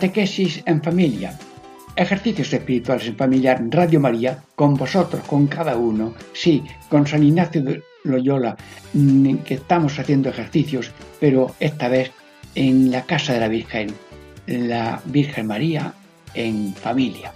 Catequesis en familia. Ejercicios espirituales en familia. Radio María, con vosotros, con cada uno. Sí, con San Ignacio de Loyola, mm, que estamos haciendo ejercicios, pero esta vez en la casa de la Virgen, la Virgen María en familia.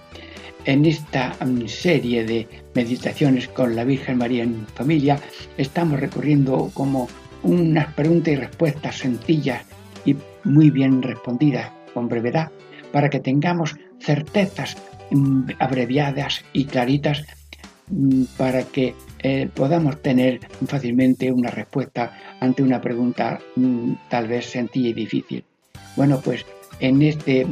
En esta mm, serie de meditaciones con la Virgen María en familia, estamos recorriendo como unas preguntas y respuestas sencillas y muy bien respondidas con brevedad para que tengamos certezas mm, abreviadas y claritas mm, para que eh, podamos tener fácilmente una respuesta ante una pregunta mm, tal vez sencilla y difícil. Bueno, pues en este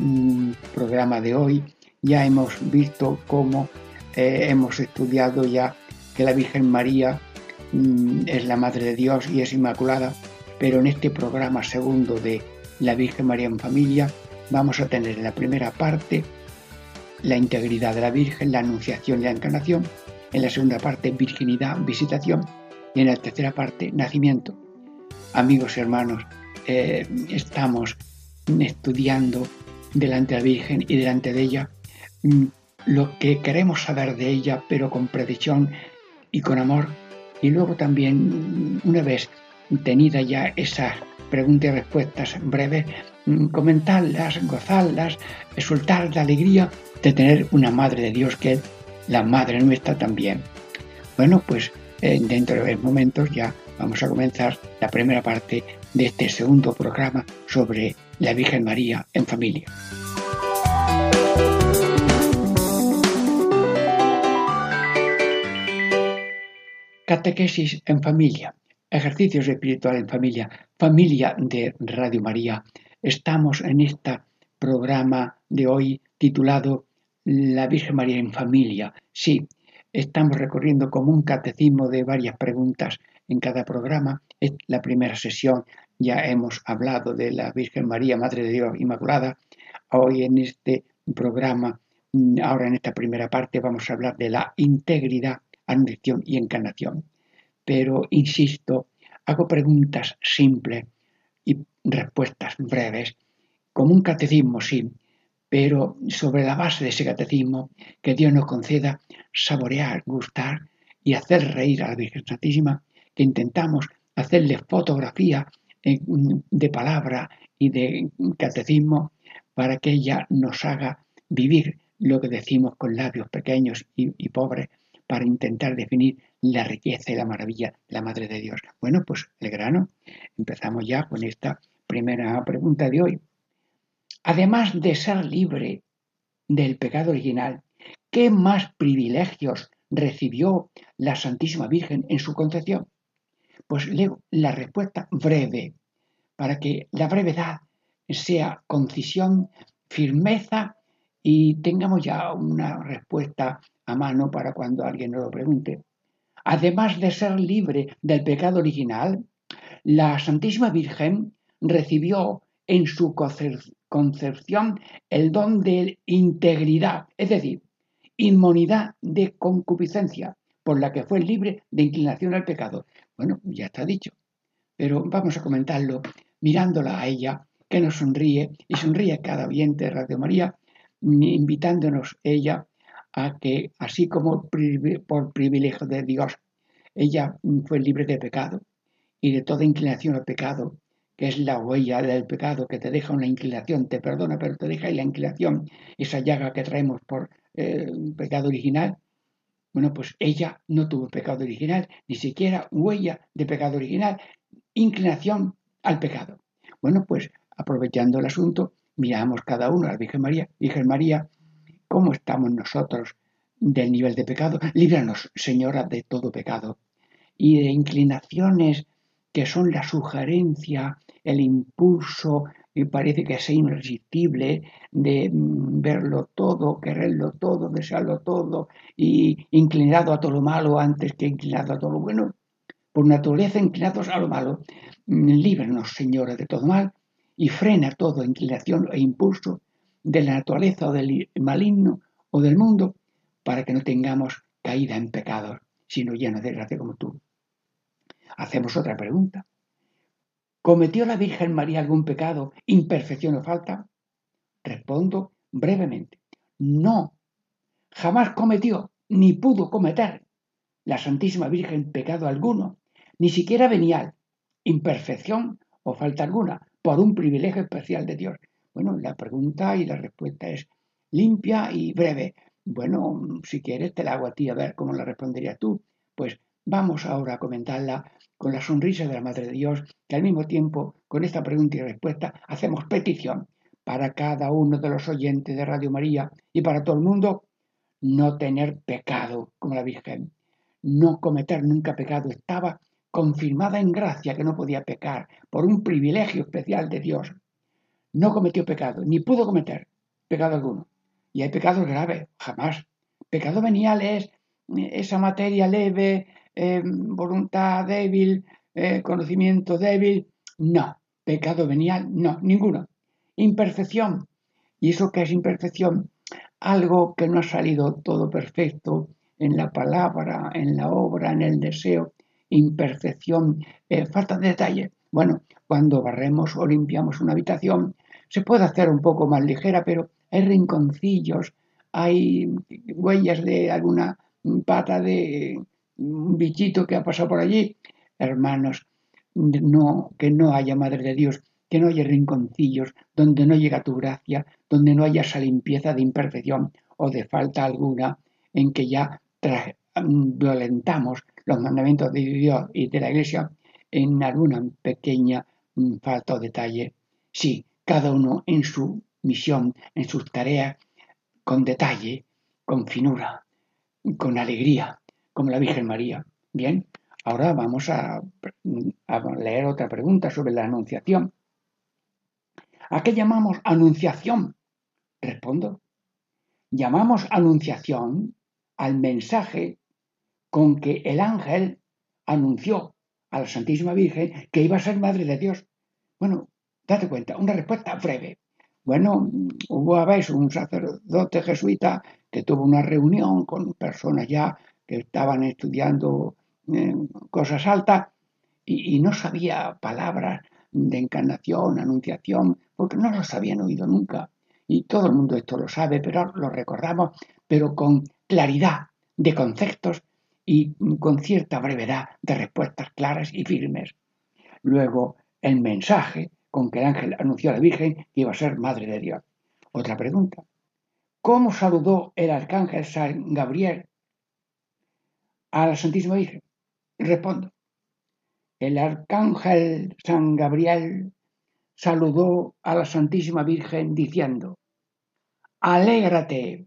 programa de hoy ya hemos visto cómo eh, hemos estudiado ya que la Virgen María es la Madre de Dios y es Inmaculada, pero en este programa segundo de la Virgen María en familia vamos a tener en la primera parte la integridad de la Virgen, la anunciación y la encarnación, en la segunda parte virginidad, visitación y en la tercera parte nacimiento. Amigos y hermanos, eh, estamos estudiando delante de la Virgen y delante de ella mm, lo que queremos saber de ella, pero con precisión y con amor. Y luego también, una vez tenida ya esas preguntas y respuestas breves, Mm, comentarlas, gozarlas, exultar la alegría de tener una Madre de Dios que es la Madre nuestra también. Bueno, pues eh, dentro de momentos ya vamos a comenzar la primera parte de este segundo programa sobre la Virgen María en familia. Catequesis en familia, ejercicios espirituales en familia, familia de Radio María Estamos en este programa de hoy titulado La Virgen María en familia. Sí, estamos recorriendo como un catecismo de varias preguntas en cada programa. Es la primera sesión ya hemos hablado de la Virgen María, Madre de Dios Inmaculada. Hoy en este programa, ahora en esta primera parte, vamos a hablar de la integridad, anunciación y encarnación. Pero, insisto, hago preguntas simples respuestas breves, como un catecismo, sí, pero sobre la base de ese catecismo, que Dios nos conceda saborear, gustar y hacer reír a la Virgen Santísima, que intentamos hacerle fotografía de palabra y de catecismo para que ella nos haga vivir lo que decimos con labios pequeños y, y pobres para intentar definir la riqueza y la maravilla de la Madre de Dios. Bueno, pues el grano, empezamos ya con esta primera pregunta de hoy. Además de ser libre del pecado original, ¿qué más privilegios recibió la Santísima Virgen en su concepción? Pues leo la respuesta breve, para que la brevedad sea concisión, firmeza y tengamos ya una respuesta a mano para cuando alguien nos lo pregunte. Además de ser libre del pecado original, la Santísima Virgen recibió en su concepción el don de integridad, es decir, inmunidad de concupiscencia, por la que fue libre de inclinación al pecado. Bueno, ya está dicho, pero vamos a comentarlo mirándola a ella, que nos sonríe y sonríe cada oyente de Radio María, invitándonos ella a que, así como por privilegio de Dios, ella fue libre de pecado y de toda inclinación al pecado, que es la huella del pecado que te deja una inclinación, te perdona, pero te deja la inclinación, esa llaga que traemos por eh, pecado original. Bueno, pues ella no tuvo pecado original, ni siquiera huella de pecado original, inclinación al pecado. Bueno, pues aprovechando el asunto, miramos cada uno a la Virgen María. Virgen María, ¿cómo estamos nosotros del nivel de pecado? Líbranos, Señora, de todo pecado y de inclinaciones que son la sugerencia, el impulso y parece que es irresistible de mm, verlo todo, quererlo todo, desearlo todo y inclinado a todo lo malo antes que inclinado a todo lo bueno. Por naturaleza inclinados a lo malo, mm, líbranos, Señora, de todo mal y frena toda inclinación e impulso de la naturaleza o del maligno o del mundo para que no tengamos caída en pecados, sino llenos de gracia como tú. Hacemos otra pregunta. ¿Cometió la Virgen María algún pecado, imperfección o falta? Respondo brevemente. No, jamás cometió ni pudo cometer la Santísima Virgen pecado alguno, ni siquiera venial, imperfección o falta alguna, por un privilegio especial de Dios. Bueno, la pregunta y la respuesta es limpia y breve. Bueno, si quieres te la hago a ti a ver cómo la responderías tú. Pues vamos ahora a comentarla con la sonrisa de la Madre de Dios, que al mismo tiempo, con esta pregunta y respuesta, hacemos petición para cada uno de los oyentes de Radio María y para todo el mundo, no tener pecado como la Virgen, no cometer nunca pecado. Estaba confirmada en gracia que no podía pecar por un privilegio especial de Dios. No cometió pecado, ni pudo cometer pecado alguno. Y hay pecados graves, jamás. Pecado venial es esa materia leve, eh, voluntad débil, eh, conocimiento débil. No, pecado venial, no, ninguno. Imperfección. ¿Y eso qué es imperfección? Algo que no ha salido todo perfecto en la palabra, en la obra, en el deseo. Imperfección, eh, falta de detalle. Bueno, cuando barremos o limpiamos una habitación, se puede hacer un poco más ligera, pero hay rinconcillos, hay huellas de alguna pata de un bichito que ha pasado por allí. Hermanos, no, que no haya Madre de Dios, que no haya rinconcillos donde no llega tu gracia, donde no haya esa limpieza de imperfección o de falta alguna en que ya violentamos los mandamientos de Dios y de la Iglesia en alguna pequeña mm, falta o detalle. Sí, cada uno en su misión, en sus tareas, con detalle, con finura, con alegría, como la Virgen María. Bien, ahora vamos a, leer otra pregunta sobre la anunciación. ¿A qué llamamos anunciación? Respondo. Llamamos anunciación al mensaje con que el ángel anunció a la Santísima Virgen que iba a ser Madre de Dios. Bueno, date cuenta, una respuesta breve. Bueno, hubo a veces un sacerdote jesuita que tuvo una reunión con personas ya que estaban estudiando eh, cosas altas y, no sabía palabras de encarnación, anunciación, porque no los habían oído nunca. Y todo el mundo esto lo sabe, pero lo recordamos, pero con claridad de conceptos y con cierta brevedad de respuestas claras y firmes. Luego, el mensaje con que el ángel anunció a la Virgen que iba a ser Madre de Dios. Otra pregunta. ¿Cómo saludó el arcángel San Gabriel a la Santísima Virgen? Respondo. El arcángel San Gabriel saludó a la Santísima Virgen diciendo, Alégrate,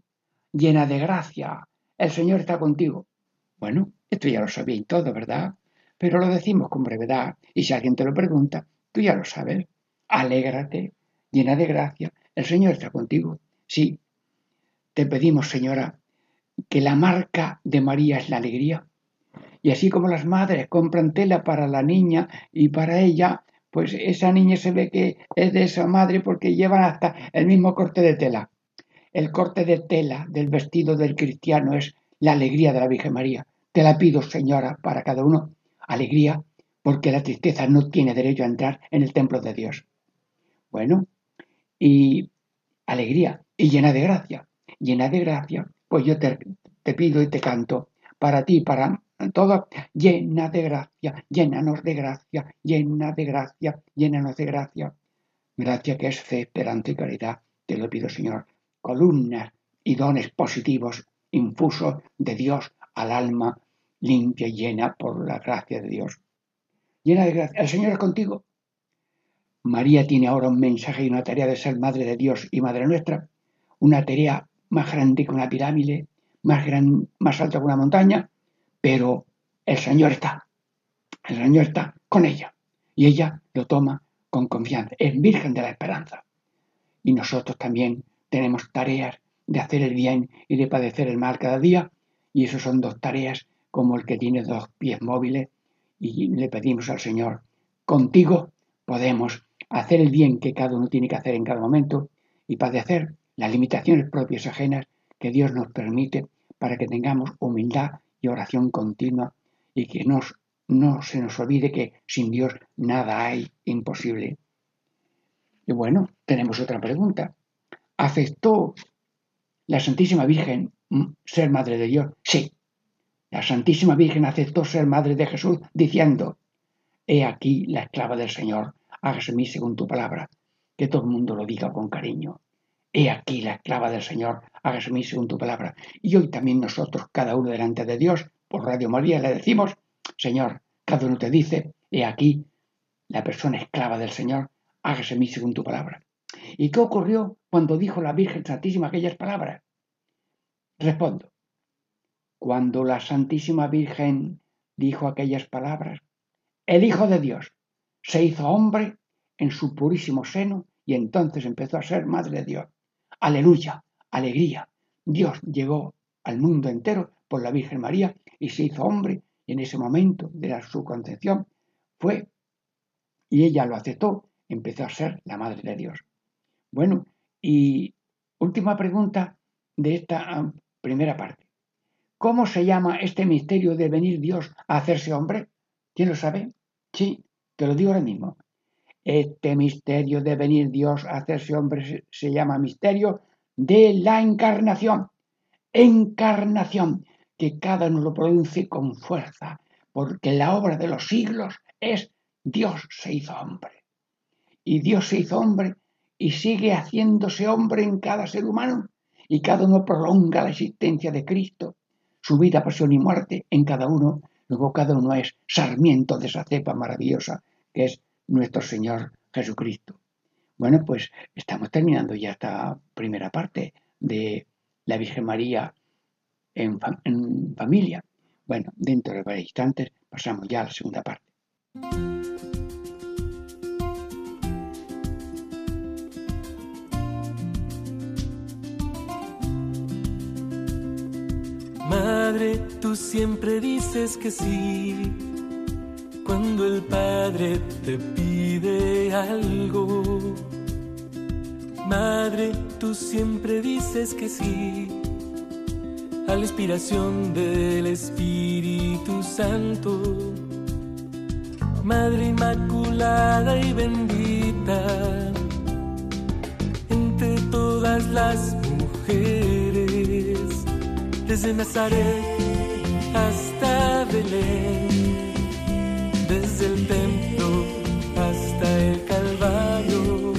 llena de gracia, el Señor está contigo. Bueno, esto ya lo sabéis todo, ¿verdad? Pero lo decimos con brevedad y si alguien te lo pregunta, tú ya lo sabes. Alégrate, llena de gracia, el Señor está contigo. Sí, te pedimos, Señora, que la marca de María es la alegría. Y así como las madres compran tela para la niña y para ella, pues esa niña se ve que es de esa madre porque llevan hasta el mismo corte de tela. El corte de tela del vestido del cristiano es la alegría de la Virgen María. Te la pido, Señora, para cada uno. Alegría, porque la tristeza no tiene derecho a entrar en el templo de Dios. Bueno, y alegría, y llena de gracia. Llena de gracia, pues yo te, te pido y te canto para ti, para todo, llena de gracia, llénanos de gracia, llena de gracia, llénanos de gracia. Gracia que es fe, esperanza y caridad, te lo pido, Señor. Columnas y dones positivos infusos de Dios al alma limpia y llena por la gracia de Dios. Llena de gracia. El Señor es contigo. María tiene ahora un mensaje y una tarea de ser Madre de Dios y Madre nuestra, una tarea más grande que una pirámide, más, gran, más alta que una montaña, pero el Señor está, el Señor está con ella y ella lo toma con confianza, es Virgen de la Esperanza. Y nosotros también tenemos tareas de hacer el bien y de padecer el mal cada día, y eso son dos tareas como el que tiene dos pies móviles, y le pedimos al Señor, contigo podemos hacer el bien que cada uno tiene que hacer en cada momento y padecer las limitaciones propias ajenas que Dios nos permite para que tengamos humildad y oración continua y que nos, no se nos olvide que sin Dios nada hay imposible. Y bueno, tenemos otra pregunta. ¿Aceptó la Santísima Virgen ser Madre de Dios? Sí. La Santísima Virgen aceptó ser Madre de Jesús diciendo, He aquí la esclava del Señor, hágase mí según tu palabra. Que todo el mundo lo diga con cariño. He aquí la esclava del Señor, hágase mí según tu palabra. Y hoy también nosotros, cada uno delante de Dios, por Radio María, le decimos, Señor, cada uno te dice, he aquí la persona esclava del Señor, hágase mí según tu palabra. ¿Y qué ocurrió cuando dijo la Virgen Santísima aquellas palabras? Respondo. Cuando la Santísima Virgen dijo aquellas palabras, el Hijo de Dios se hizo hombre en su purísimo seno y entonces empezó a ser Madre de Dios. Aleluya, alegría. Dios llegó al mundo entero por la Virgen María y se hizo hombre y en ese momento de su concepción fue y ella lo aceptó, empezó a ser la Madre de Dios. Bueno, y última pregunta de esta ah, primera parte. ¿Cómo se llama este misterio de venir Dios a hacerse hombre? ¿Quién lo sabe? Sí, te lo digo ahora mismo. Este misterio de venir Dios a hacerse hombre se, llama misterio de la encarnación. Encarnación, que cada uno lo produce con fuerza, porque la obra de los siglos es Dios se hizo hombre. Y Dios se hizo hombre y sigue haciéndose hombre en cada ser humano. Y cada uno prolonga la existencia de Cristo, su vida, pasión y muerte en cada uno. Luego cada uno es sarmiento de esa cepa maravillosa que es nuestro Señor Jesucristo. Bueno, pues estamos terminando ya esta primera parte de la Virgen María en, familia. Bueno, dentro de varios instantes pasamos ya a la segunda parte. Madre, tú siempre dices que sí cuando el Padre te pide algo. Madre, tú siempre dices que sí a la inspiración del Espíritu Santo. Madre Inmaculada y bendita, entre todas las mujeres, desde Nazaret hasta Belén desde el templo hasta el Calvario.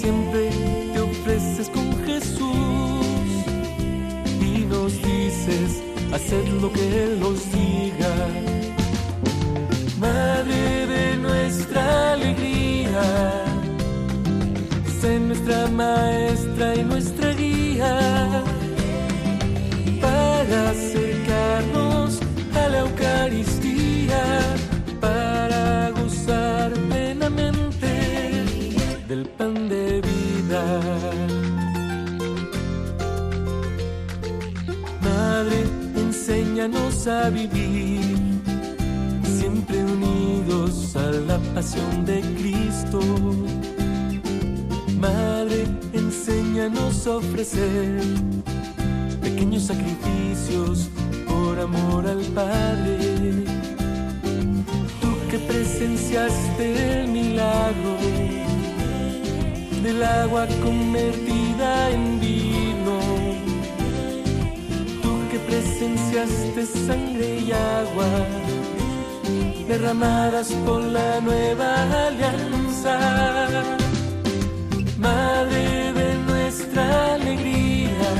Siempre te ofreces con Jesús y nos dices, haced lo que Él os diga. Madre de nuestra alegría, sé nuestra maestra y nuestra guía para acercarnos del pan de vida. Madre, enséñanos a vivir siempre unidos a la pasión de Cristo. Madre, enséñanos a ofrecer pequeños sacrificios por amor al Padre que presenciaste el milagro del agua convertida en vino. Tú que presenciaste sangre y agua derramadas por la nueva alianza. Madre de nuestra alegría,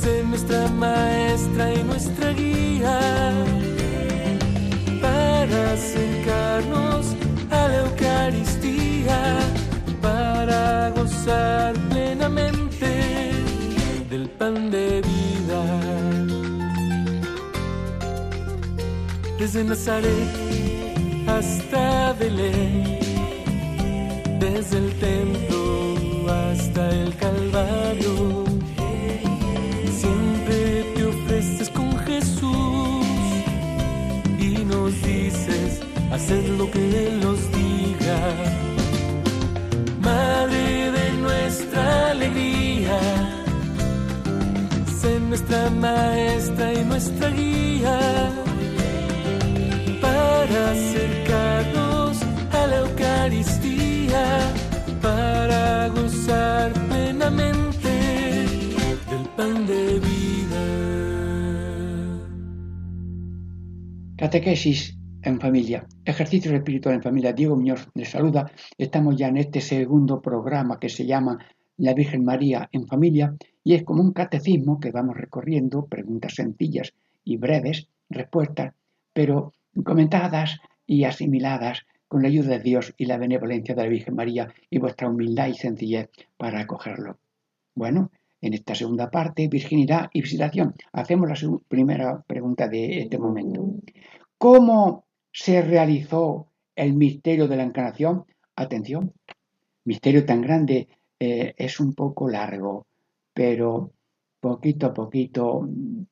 sé nuestra maestra y nuestra guía para acercarnos a la Eucaristía, gozar plenamente del pan de vida. Desde Nazaret hasta Belén, desde el templo hasta el Calvario. Siempre te ofreces con Jesús y nos dices hacer lo que Él nos diga. Nuestra alegría, sé nuestra maestra y nuestra guía para acercarnos a la Eucaristía, para gozar plenamente del pan de vida. Catequesis en familia, ejercicio espiritual en familia. Diego Muñoz les saluda. Estamos ya en este segundo programa que se llama La Virgen María en familia y es como un catecismo que vamos recorriendo, preguntas sencillas y breves, respuestas, pero comentadas y asimiladas con la ayuda de Dios y la benevolencia de la Virgen María y vuestra humildad y sencillez para acogerlo. Bueno, en esta segunda parte, virginidad y visitación. Hacemos la primera pregunta de este momento. ¿Cómo se realizó el misterio de la encarnación? Atención, misterio tan grande eh, es un poco largo, pero poquito a poquito mm,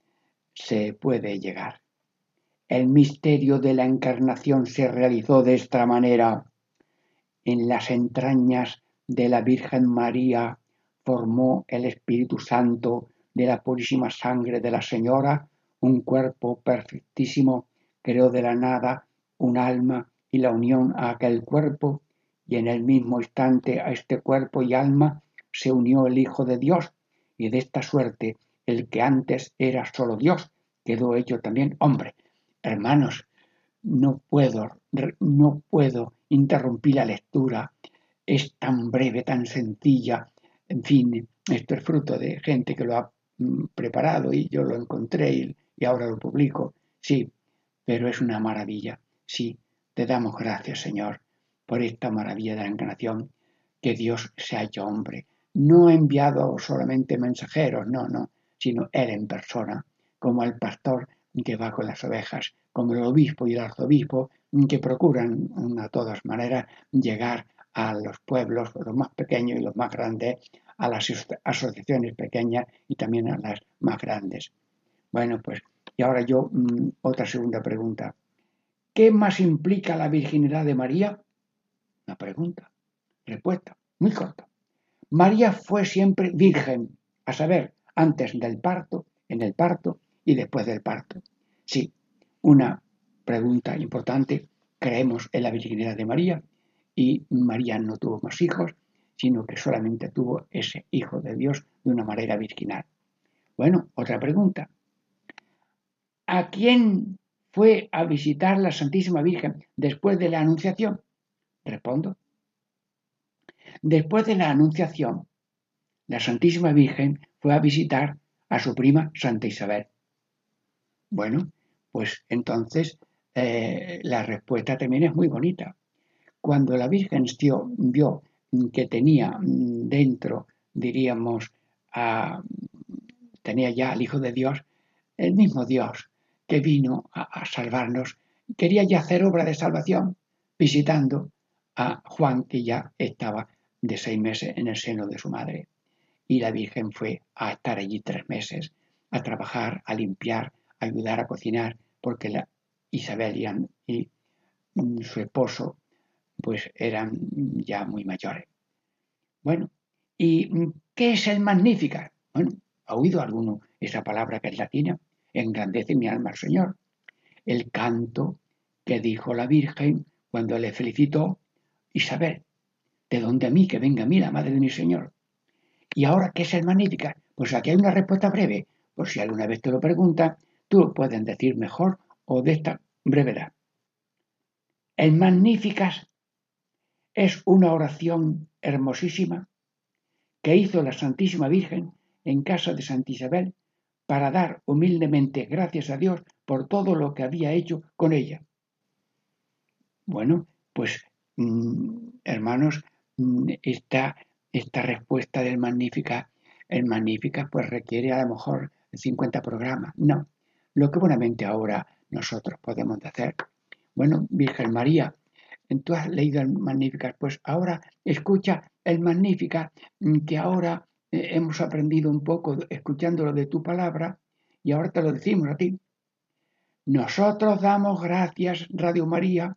se puede llegar. El misterio de la encarnación se realizó de esta manera. En las entrañas de la Virgen María formó el Espíritu Santo de la purísima sangre de la Señora un cuerpo perfectísimo, creó de la nada un alma y la unión a aquel cuerpo, y en el mismo instante a este cuerpo y alma se unió el Hijo de Dios, y de esta suerte el que antes era solo Dios quedó hecho también hombre. Hermanos, no puedo, no puedo interrumpir la lectura. Es tan breve, tan sencilla. En fin, esto es fruto de gente que lo ha mm, preparado y yo lo encontré y, y ahora lo publico. Sí, pero es una maravilla. Sí, te damos gracias, Señor, por esta maravilla de la encarnación, que Dios se ha hecho hombre. No ha enviado solamente mensajeros, no, no, sino Él en persona, como el pastor que va con las ovejas, como el obispo y el arzobispo, que procuran a todas maneras llegar a los pueblos, los más pequeños y los más grandes, a las asociaciones pequeñas y también a las más grandes. Bueno, pues, y ahora yo, mm, otra segunda pregunta. ¿Qué más implica la virginidad de María? Una pregunta. Respuesta, muy corta. María fue siempre virgen, a saber, antes del parto, en el parto y después del parto. Sí, una pregunta importante. Creemos en la virginidad de María y María no tuvo más hijos, sino que solamente tuvo ese hijo de Dios de una manera virginal. Bueno, otra pregunta. ¿A quién fue a visitar la Santísima Virgen después de la Anunciación? Respondo. Después de la Anunciación, la Santísima Virgen fue a visitar a su prima Santa Isabel. Bueno, pues entonces eh, la respuesta también es muy bonita. Cuando la Virgen vio que tenía dentro, diríamos, tenía ya al Hijo de Dios, el mismo Dios que vino a, a salvarnos, quería ya hacer obra de salvación visitando a Juan que ya estaba de seis meses en el seno de su madre. Y la Virgen fue a estar allí tres meses, a trabajar, a limpiar, ayudar a cocinar, porque Isabel y, su esposo pues eran ya muy mayores. Bueno, ¿y qué es el Magnífica? Bueno, ¿ha oído alguno esa palabra que es latina? Engrandece mi alma al Señor. El canto que dijo la Virgen cuando le felicitó Isabel, de donde a mí que venga a mí la madre de mi Señor. ¿Y ahora qué es el Magnífica? Pues aquí hay una respuesta breve, por si alguna vez te lo preguntan, tú lo puedes decir mejor o de esta brevedad. El Magníficas es una oración hermosísima que hizo la Santísima Virgen en casa de Santa Isabel para dar humildemente gracias a Dios por todo lo que había hecho con ella. Bueno, pues mm, hermanos, mm, esta, esta respuesta del Magnífica, el Magnífica pues requiere a lo mejor 50 programas. No, lo que buenamente ahora nosotros podemos hacer, Bueno, Virgen María, tú has leído el Magníficat, pues ahora escucha el Magníficat mm, que ahora eh, hemos aprendido un poco escuchándolo de tu palabra y ahora te lo decimos a ti. Nosotros damos gracias, Radio María,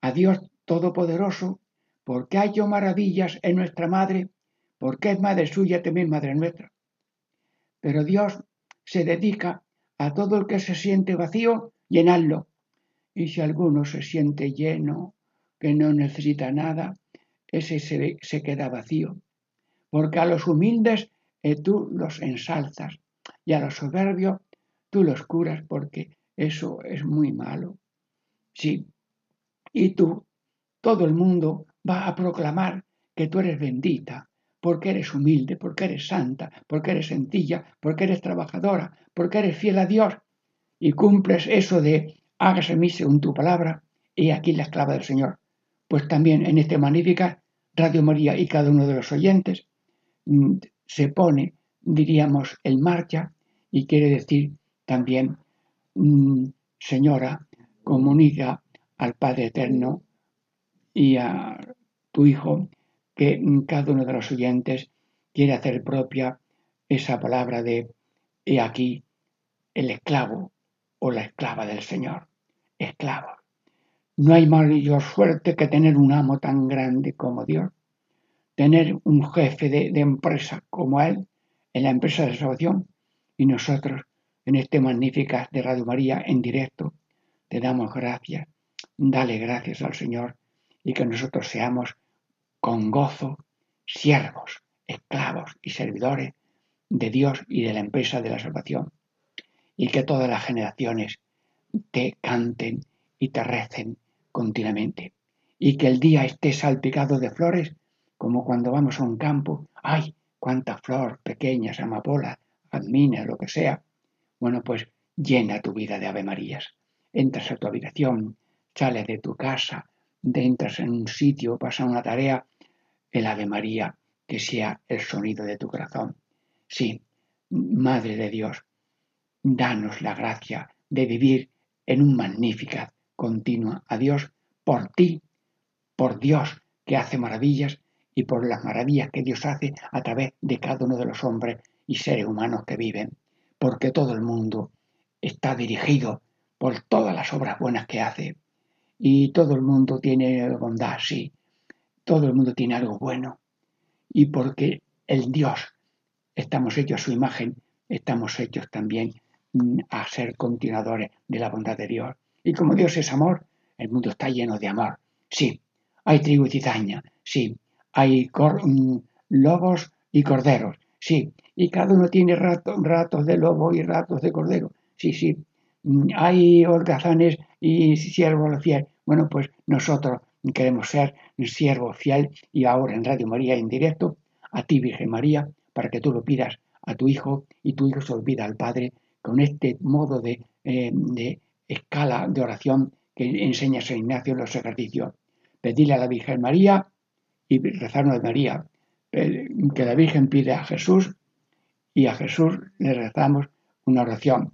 a Dios Todopoderoso, porque ha hecho maravillas en nuestra madre, porque es madre suya, también madre nuestra. Pero Dios se dedica a todo el que se siente vacío, llenarlo. Y si alguno se siente lleno, que no necesita nada, ese se, queda vacío. Porque a los humildes eh, tú los ensalzas y a los soberbios tú los curas porque eso es muy malo. Sí. Y tú, todo el mundo va a proclamar que tú eres bendita, porque eres humilde, porque eres santa, porque eres sencilla, porque eres trabajadora, porque eres fiel a Dios y cumples eso de hágase mí según tu palabra, y aquí la esclava del Señor. Pues también en este Magnífica, Radio María y cada uno de los oyentes se pone, diríamos, en marcha y quiere decir también, mm, Señora, comunica al Padre Eterno y a tu Hijo que cada uno de los oyentes quiere hacer propia esa palabra de he aquí el esclavo o la esclava del Señor. Esclavo. No hay mayor suerte que tener un amo tan grande como Dios, tener un jefe de, empresa como Él en la empresa de salvación y nosotros en este magnífica de Radio María en directo te damos gracias. Dale gracias al Señor y que nosotros seamos con gozo siervos, esclavos y servidores de Dios y de la empresa de la salvación y que todas las generaciones te canten y te recen continuamente. Y que el día esté salpicado de flores, como cuando vamos a un campo. ¡Ay! ¡Cuánta flor! Pequeñas, amapolas, admina, lo que sea. Bueno, pues llena tu vida de Ave Marías. Entras a tu habitación, sales de tu casa, entras en un sitio, pasas una tarea, el Ave María, que sea el sonido de tu corazón. Sí, Madre de Dios, danos la gracia de vivir en un magnífica continua a Dios por ti, por Dios que hace maravillas y por las maravillas que Dios hace a través de cada uno de los hombres y seres humanos que viven, porque todo el mundo está dirigido por todas las obras buenas que hace y todo el mundo tiene bondad, sí, todo el mundo tiene algo bueno y porque el Dios estamos hechos a su imagen, estamos hechos también a ser continuadores de la bondad de Dios. Y como Dios es amor, el mundo está lleno de amor. Sí, hay trigo y cizaña, sí, hay mm, lobos y corderos, sí, y cada uno tiene ratos de lobo y ratos de cordero, sí, sí, mm, hay holgazanes y siervos fiel. Bueno, pues nosotros queremos ser siervo fiel y ahora en Radio María en directo, a ti Virgen María, para que tú lo pidas a tu Hijo y tu Hijo se olvida al Padre con este modo eh, de, escala de oración que enseña San Ignacio en los ejercicios. Pedirle a la Virgen María y rezarnos de María. Que la Virgen pide a Jesús y a Jesús le rezamos una oración.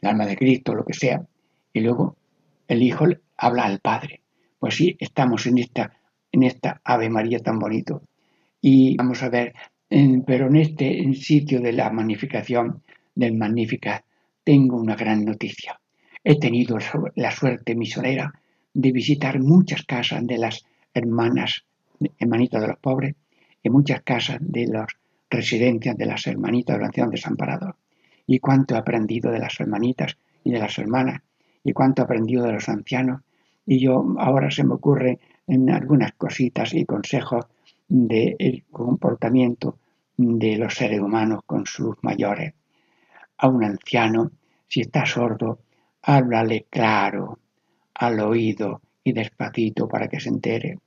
El alma de Cristo, lo que sea. Y luego el Hijo habla al Padre. Pues sí, estamos en esta, en esta Ave María tan bonito. Y vamos a ver, pero en este sitio de la magnificación del Magnífica, tengo una gran noticia. He tenido la suerte misionera de visitar muchas casas de las hermanas, hermanitas de los pobres, y muchas casas de las residencias de las hermanitas de la Anciano Desamparado. Y cuánto he aprendido de las hermanitas y de las hermanas, y cuánto he aprendido de los ancianos. Y yo ahora se me ocurre en algunas cositas y consejos del comportamiento de los seres humanos con sus mayores a un anciano, si está sordo, háblale claro, al oído y despacito para que se entere.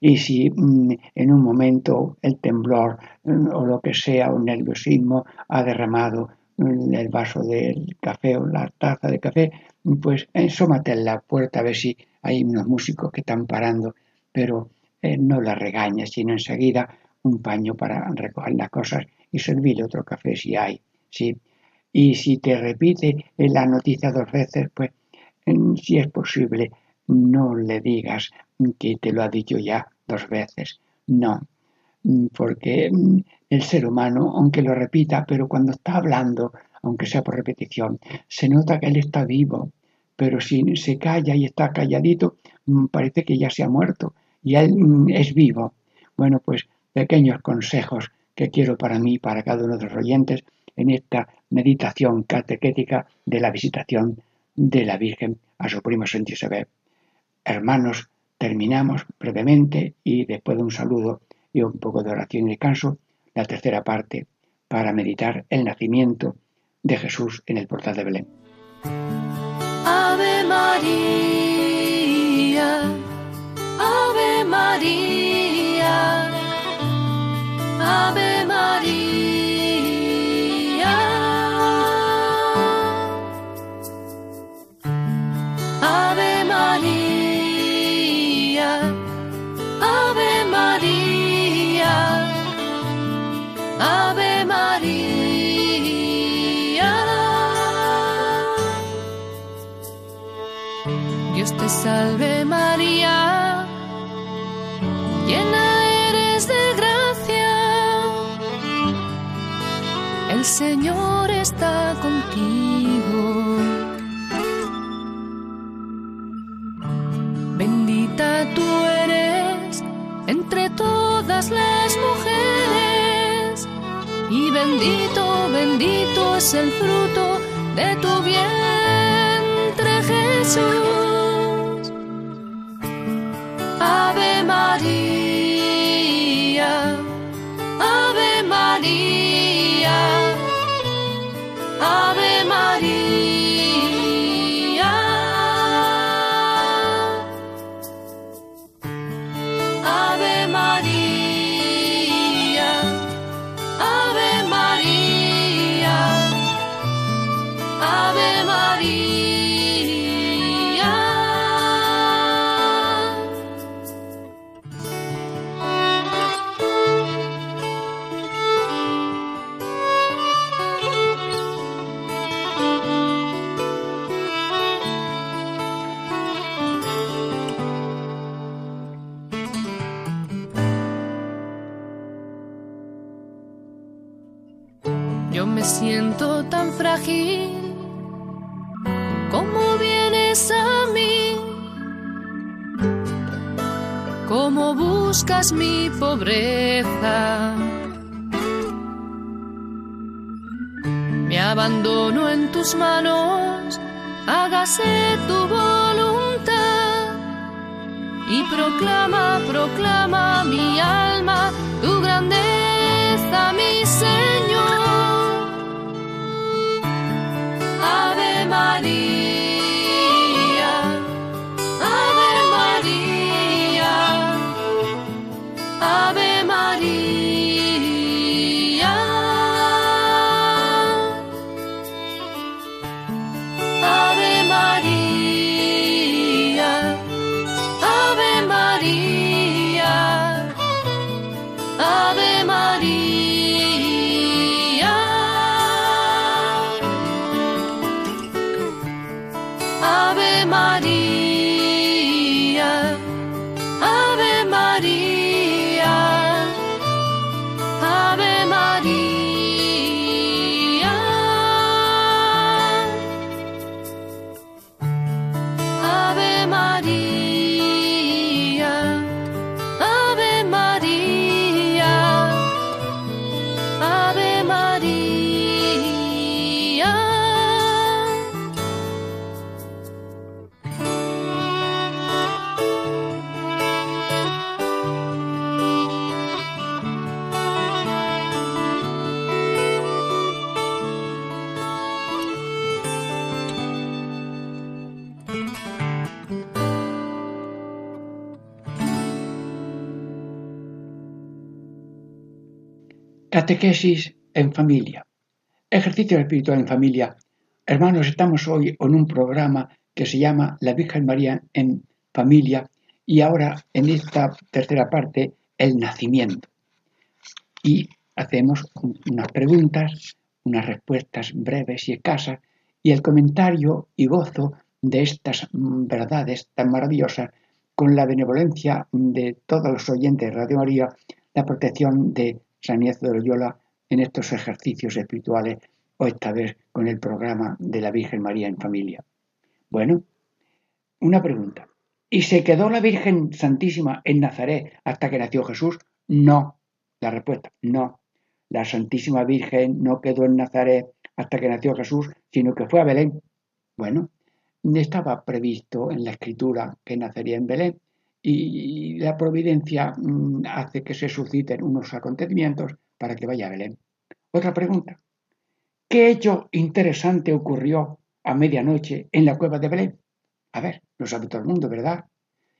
Y si mm, en un momento el temblor mm, o lo que sea, un nerviosismo ha derramado mm, el vaso del café o la taza de café, pues ensómate en la puerta a ver si hay unos músicos que están parando, pero eh, no la regañes, sino enseguida un paño para recoger las cosas y servirle otro café si hay. ¿sí? Y si te repite la noticia dos veces, pues si es posible, no le digas que te lo ha dicho ya dos veces. No, porque el ser humano, aunque lo repita, pero cuando está hablando, aunque sea por repetición, se nota que él está vivo, pero si se calla y está calladito, mm, parece que ya se ha muerto y él mm, es vivo. Bueno, pues pequeños consejos que quiero para mí, para cada uno de los oyentes, en esta meditación catequética de la visitación de la Virgen a su primo Santo Isabel. Hermanos, terminamos brevemente y después de un saludo y un poco de oración y descanso, la tercera parte para meditar el nacimiento de Jesús en el portal de Belén. Ave María, Ave María, Ave María. Ave María. Dios te salve María, llena eres de gracia, el Señor está contigo. Bendita tú eres bendito, bendito es el fruto de tu vientre Jesús. Buscas mi pobreza? Me abandono en tus manos, hágase tu voluntad. Y proclama, proclama mi alma, tu grandeza, mi Señor. Ave María, Catequesis en familia. Ejercicio espiritual en familia. Hermanos, estamos hoy en un programa que se llama La Virgen María en familia y ahora en esta tercera parte el nacimiento. Y hacemos unas preguntas, unas respuestas breves y escasas y el comentario y gozo de estas verdades tan maravillosas con la benevolencia de todos los oyentes de Radio María, la protección de San Ignacio de Loyola en estos ejercicios espirituales o esta vez con el programa de la Virgen María en familia. Bueno, una pregunta. ¿Y se quedó la Virgen Santísima en Nazaret hasta que nació Jesús? No. La respuesta, no. La Santísima Virgen no quedó en Nazaret hasta que nació Jesús, sino que fue a Belén. Bueno, estaba previsto en la escritura que nacería en Belén y la providencia mm, hace que se susciten unos acontecimientos para que vaya a Belén. Otra pregunta. ¿Qué hecho interesante ocurrió a medianoche en la cueva de Belén? A ver, lo sabe todo el mundo, ¿verdad?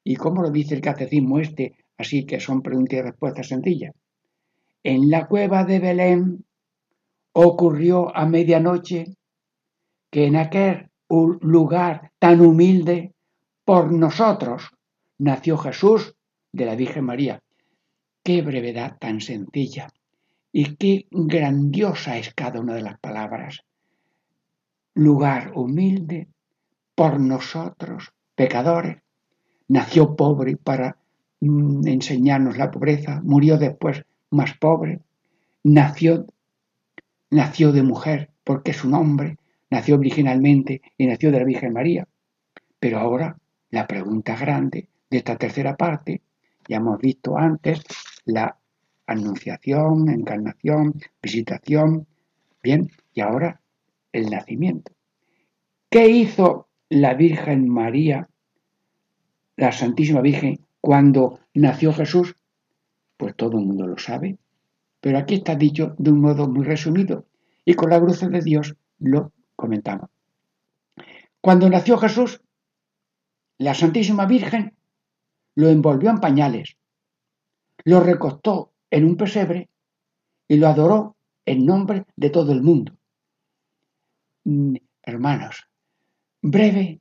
¿Y cómo lo dice el catecismo este? Así que son preguntas y respuestas sencillas. En la cueva de Belén ocurrió a medianoche que en aquel lugar tan humilde por nosotros nació Jesús de la Virgen María. Qué brevedad tan sencilla y qué grandiosa es cada una de las palabras. Lugar humilde por nosotros, pecadores. Nació pobre para mm, enseñarnos la pobreza, murió después más pobre. Nació, nació de mujer porque es un hombre, nació originalmente y nació de la Virgen María. Pero ahora la pregunta grande de esta tercera parte, ya hemos visto antes la anunciación, encarnación, visitación, bien, y ahora el nacimiento. ¿Qué hizo la Virgen María, la Santísima Virgen, cuando nació Jesús? Pues todo el mundo lo sabe, pero aquí está dicho de un modo muy resumido y con la gracia de Dios lo comentamos. Cuando nació Jesús, la Santísima Virgen lo envolvió en pañales, lo recostó en un pesebre y lo adoró en nombre de todo el mundo. Mm, hermanos, breve,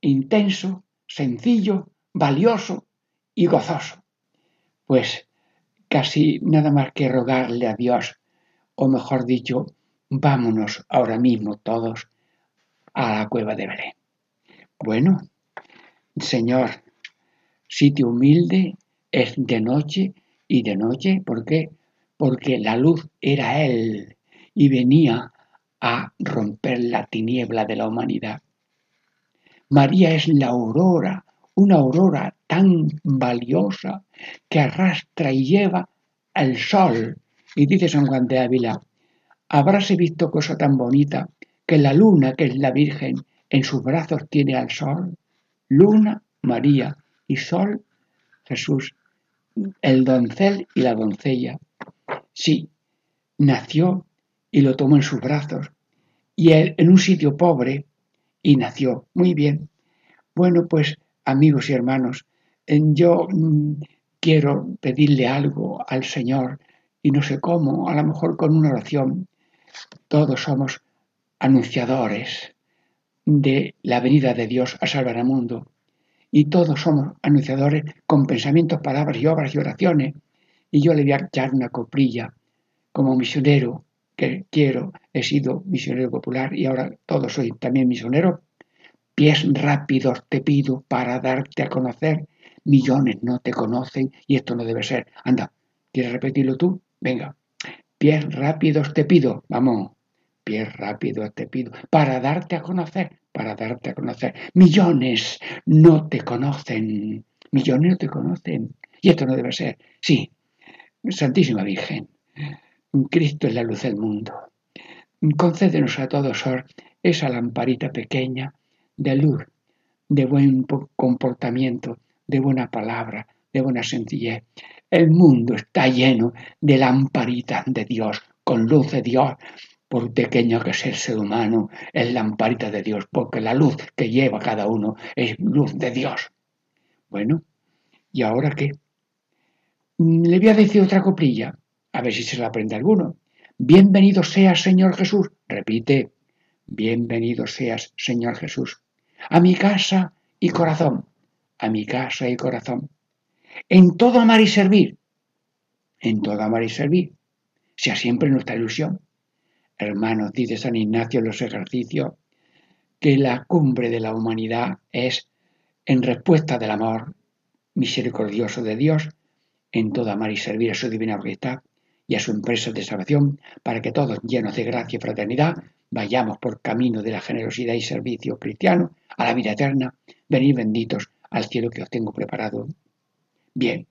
intenso, sencillo, valioso y gozoso. Pues casi nada más que rogarle a Dios, o mejor dicho, vámonos ahora mismo todos a la cueva de Belén. Bueno, Señor, Sitio humilde es de noche y de noche, ¿por qué? Porque la luz era Él y venía a romper la tiniebla de la humanidad. María es la aurora, una aurora tan valiosa que arrastra y lleva al sol. Y dice San Juan de Ávila, habráse visto cosa tan bonita que la luna, que es la Virgen, en sus brazos tiene al sol. Luna, María, y Sol, Jesús, el doncel y la doncella. Sí, nació y lo tomó en sus brazos, y él en un sitio pobre, y nació. Muy bien. Bueno, pues amigos y hermanos, yo mm, quiero pedirle algo al Señor, y no sé cómo, a lo mejor con una oración. Todos somos anunciadores de la venida de Dios a salvar al mundo y todos somos anunciadores con pensamientos, palabras y obras y oraciones. Y yo le voy a echar una coprilla como misionero que quiero, he sido misionero popular y ahora todo soy también misionero. Pies rápidos te pido para darte a conocer. Millones no te conocen y esto no debe ser. Anda, ¿quieres repetirlo tú? Venga. Pies rápidos te pido. Vamos. Pies rápidos te pido para darte a conocer para darte a conocer. Millones no te conocen, millones no te conocen. Y esto no debe ser. Sí, Santísima Virgen, Cristo es la luz del mundo. Concédenos a todos esa lamparita pequeña de luz, de buen comportamiento, de buena palabra, de buena sencillez. El mundo está lleno de lamparitas de Dios, con luz de Dios, por pequeño que sea el ser humano, es lamparita de Dios, porque la luz que lleva cada uno es luz de Dios. Bueno, ¿y ahora qué? Mm, le voy a decir otra coprilla, a ver si se la aprende alguno. Bienvenido seas, Señor Jesús. Repite, bienvenido seas, Señor Jesús, a mi casa y corazón, a mi casa y corazón. En todo amar y servir, en todo amar y servir, sea siempre nuestra ilusión hermanos, dice San Ignacio en los ejercicios, que la cumbre de la humanidad es en respuesta del amor misericordioso de Dios en toda amar y servir a su divina majestad y a su empresa de salvación, para que todos, llenos de gracia y fraternidad, vayamos por camino de la generosidad y servicio cristiano a la vida eterna, venid benditos al cielo que os tengo preparado. Bien,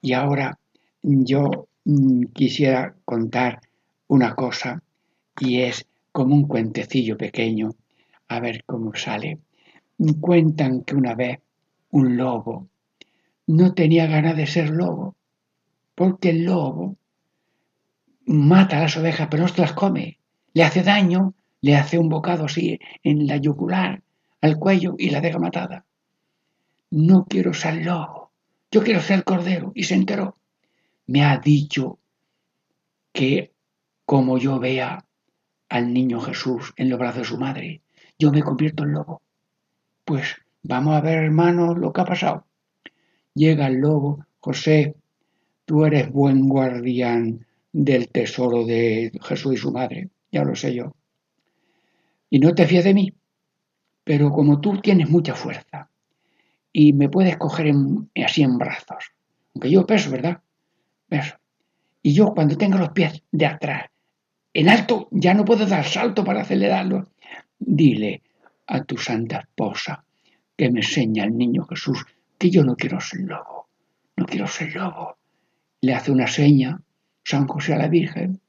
y ahora yo mm, quisiera contar una cosa y es como un cuentecillo pequeño, a ver cómo sale. Cuentan que una vez un lobo no tenía ganas de ser lobo, porque el lobo mata a las ovejas, pero no se las come. Le hace daño, le hace un bocado así en la yugular, al cuello y la deja matada. No quiero ser lobo, yo quiero ser cordero. Y se enteró. Me ha dicho que como yo vea al niño Jesús en los brazos de su madre, yo me convierto en lobo. Pues vamos a ver, hermano, lo que ha pasado. Llega el lobo, José, tú eres buen guardián del tesoro de Jesús y su madre, ya lo sé yo. Y no te fíes de mí, pero como tú tienes mucha fuerza y me puedes coger así en brazos, aunque yo peso, ¿verdad? Peso. Y yo cuando tengo los pies de atrás en alto, ya no puedo dar salto para acelerarlo. Dile a tu santa esposa que me enseña al niño Jesús que yo no quiero ser lobo, no quiero ser lobo. Le hace una seña San José a la Virgen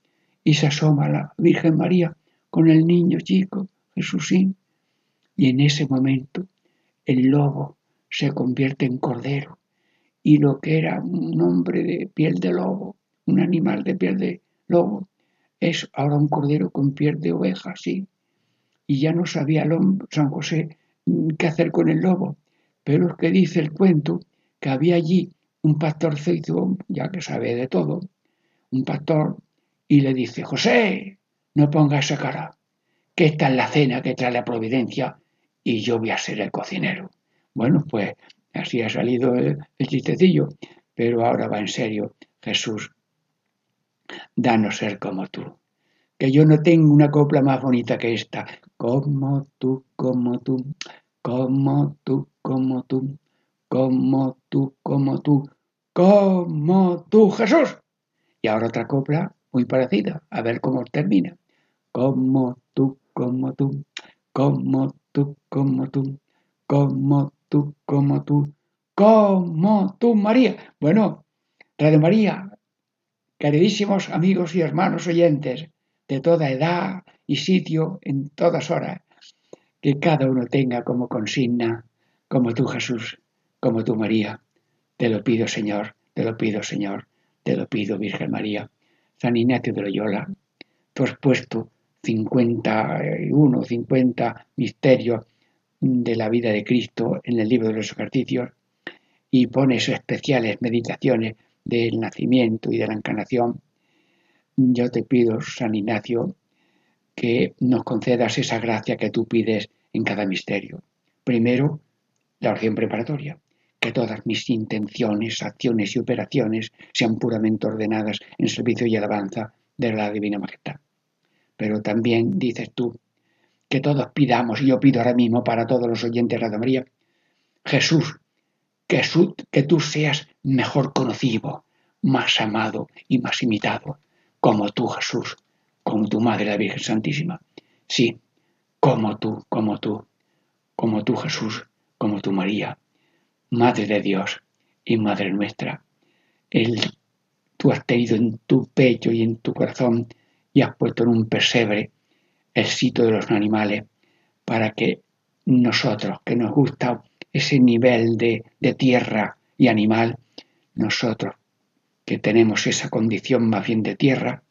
y se asoma la Virgen María con el niño chico, Jesúsín, y en ese momento el lobo se convierte en cordero y lo que era un hombre de piel de lobo, un animal de piel de lobo, es ahora un cordero con piel de oveja, sí. Y ya no sabía San José qué hacer con el lobo, pero es que dice el cuento que había allí un pastorcito, ya que sabe de todo, un pastor y le dice, José, no ponga esa cara, que esta es la cena que trae la providencia y yo voy a ser el cocinero. Bueno, pues así ha salido el, chistecillo, pero ahora va en serio. Jesús, danos ser como tú. Que yo no tengo una copla más bonita que esta. Como tú, como tú, como tú, como tú, como tú, como tú, como tú, Jesús. Y ahora otra copla muy parecida, a ver cómo termina. Como tú, como tú, como tú, como tú, como tú, como tú, como tú, María. Bueno, Radio María, queridísimos amigos y hermanos oyentes de toda edad y sitio en todas horas, que cada uno tenga como consigna, como tú Jesús, como tú María. Te lo pido Señor, te lo pido Señor te lo pido, Virgen María. San Ignacio de Loyola, tú has puesto 51, 50 misterios de la vida de Cristo en el libro de los ejercicios y pones especiales meditaciones del nacimiento y de la encarnación. Yo te pido, San Ignacio, que nos concedas esa gracia que tú pides en cada misterio. Primero, la oración preparatoria que todas mis intenciones, acciones y operaciones sean puramente ordenadas en servicio y alabanza de la Divina Majestad. Pero también dices tú que todos pidamos, y yo pido ahora mismo para todos los oyentes de Radio María, Jesús, que, que tú seas mejor conocido, más amado y más imitado, como tú, Jesús, como tu Madre, la Virgen Santísima. Sí, como tú, como tú, como tú, Jesús, como tú, María, Madre de Dios y Madre nuestra, el, tú has tenido en tu pecho y en tu corazón y has puesto en un pesebre el sitio de los animales para que nosotros, que nos gusta ese nivel de, de tierra y animal, nosotros que tenemos esa condición más bien de tierra,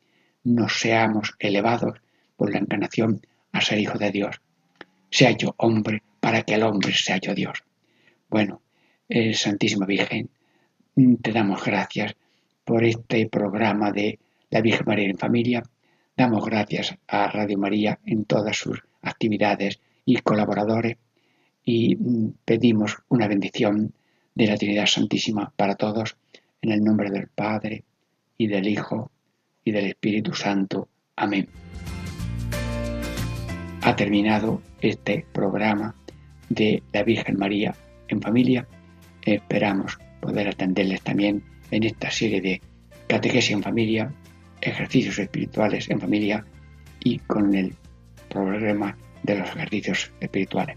nos seamos elevados por la encarnación a ser hijo de Dios. Se ha hecho hombre para que el hombre sea hecho Dios. Bueno, eh, Santísima Virgen, mm, te damos gracias por este programa de la Virgen María en Familia. Damos gracias a Radio María en todas sus actividades y colaboradores y mm, pedimos una bendición de la Trinidad Santísima para todos en el nombre del Padre y del Hijo y del Espíritu Santo. Amén. ha terminado este programa de la Virgen María en familia. Esperamos poder atenderles también en esta serie de catequesis en familia, ejercicios espirituales en familia y con el programa de los ejercicios espirituales.